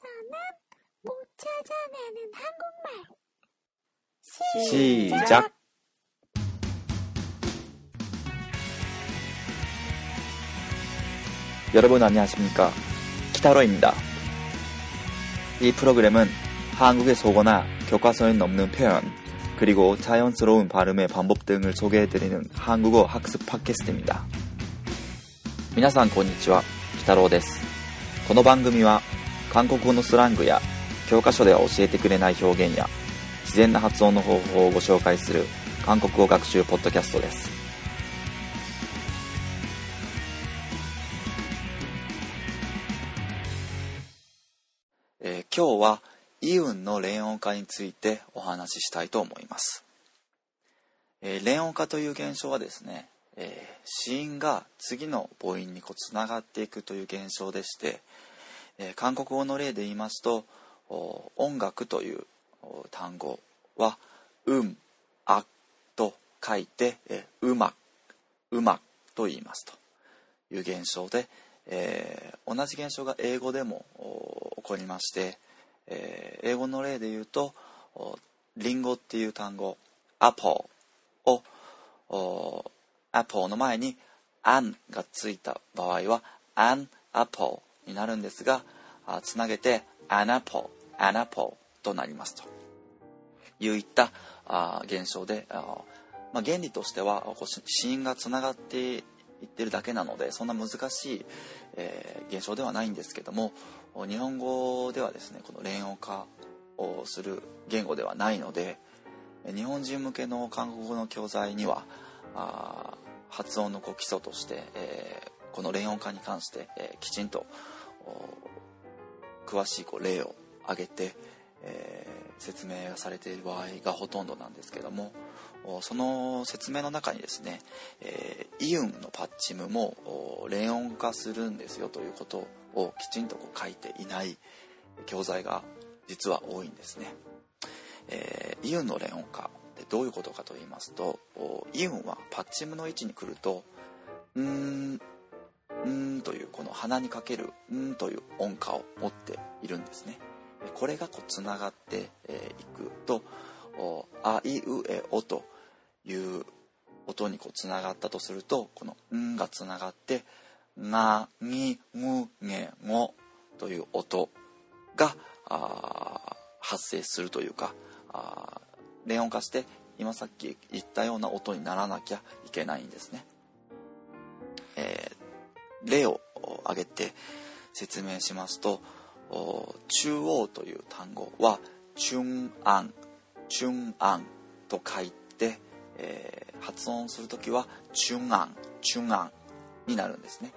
여기서는 못 찾아내는 한국말. 시작. 여러분 안녕하십니까? 키타로입니다. 이 프로그램은 한국의 소거나 교과서에 없는 표현, 그리고 자연스러운 발음의 방법 등을 소개해드리는 한국어 학습 팟캐스트입니다. 皆さんこんにちは、キタロウです。この番組は 韓国語のスラングや教科書では教えてくれない表現や自然な発音の方法をご紹介する韓国語学習ポッドキャストです。えー今日はイウンの連音化についてお話ししたいと思います。えー連音化という現象はですね、えー子音が次の母音にこうつながっていくという現象でして、え韓国語の例で言いますと音楽という単語は「うん」「あ」と書いて「えうま」「うま」と言いますという現象で、えー同じ現象が英語でも起こりまして、えー英語の例で言うとおリンゴっていう単語「アポー」をアポの前に「アン」がついた場合は「アンアポ」になるんですがつなげて「アナポ」「アナポ」となりますと。いういったあ現象であまあ、原理としてはこうし子音がつながっていってるだけなのでそんな難しい、えー現象ではないんですけども日本語ではですねこの連音化をする言語ではないので日本人向けの韓国語の教材にはあ発音のこう基礎として、えーこの連音化に関して、えーきちんと詳しいこう例を挙げて、えー説明がされている場合がほとんどなんですけどもその説明の中にですね、えーイウンのパッチムもお連音化するんですよということをきちんとこう書いていない教材が実は多いんですね。えーイウンの連音化ってどういうことかと言いますとイウンはパッチムの位置に来ると「うーん」うんというこの鼻にかける「ん」という音化を持っているんですね。これがこうつながっていくと「あいうえお」という音にこうつながったとするとこの「ん」がつながって「が」「に」「む」「げ」「ご」という音が発生するというか連音化して今さっき言ったような音にならなきゃいけないんですね。例を挙げて説明しますと中央という単語は中安中安と書いて、えー発音する時は中安中安になるんですね。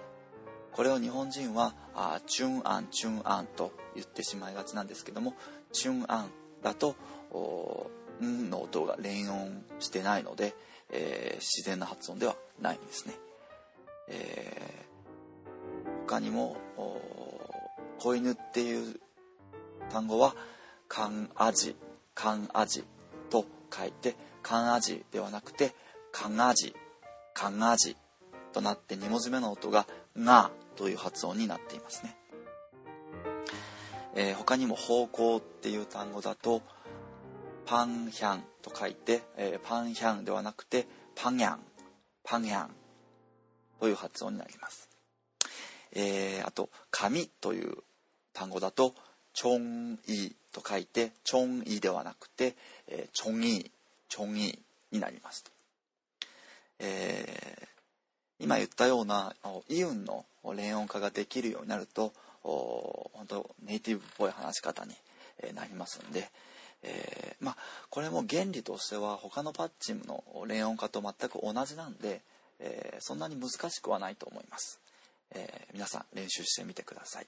これを日本人はあ中安中安と言ってしまいがちなんですけども中安だとんの音が連音してないので、えー自然な発音ではないんですね、えー他にも子犬っていう単語は「カンアジ」「カンアジ」と書いて「カンアジ」ではなくて「カンアジ」「カンアジ」となって2文字目の音が「が」という発音になっていますね、えー他にも「方向」っていう単語だと「パンヒャン」と書いて、えーパンヒャンではなくて「パンヤン」「パンヤン」という発音になります。えーあと「紙」という単語だと「チョンイ」と書いて「チョンイ」ではなくて「えーチョンイ」「チョンイ」になります、えー今言ったようなイウンの連音化ができるようになるとお本当ネイティブっぽい話し方になりますんで、えーまあこれも原理としては他のパッチムの連音化と全く同じなんで、えーそんなに難しくはないと思います。예, 皆さん練習してみてください.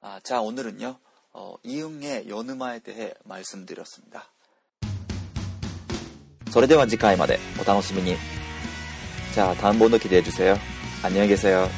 아, 자, 오늘은요. 어, 이응의 연음화에 대해 말씀드렸습니다. それでは次回までお楽しみに。じゃあ、単語の기대해 주세요. 안녕히 계세요.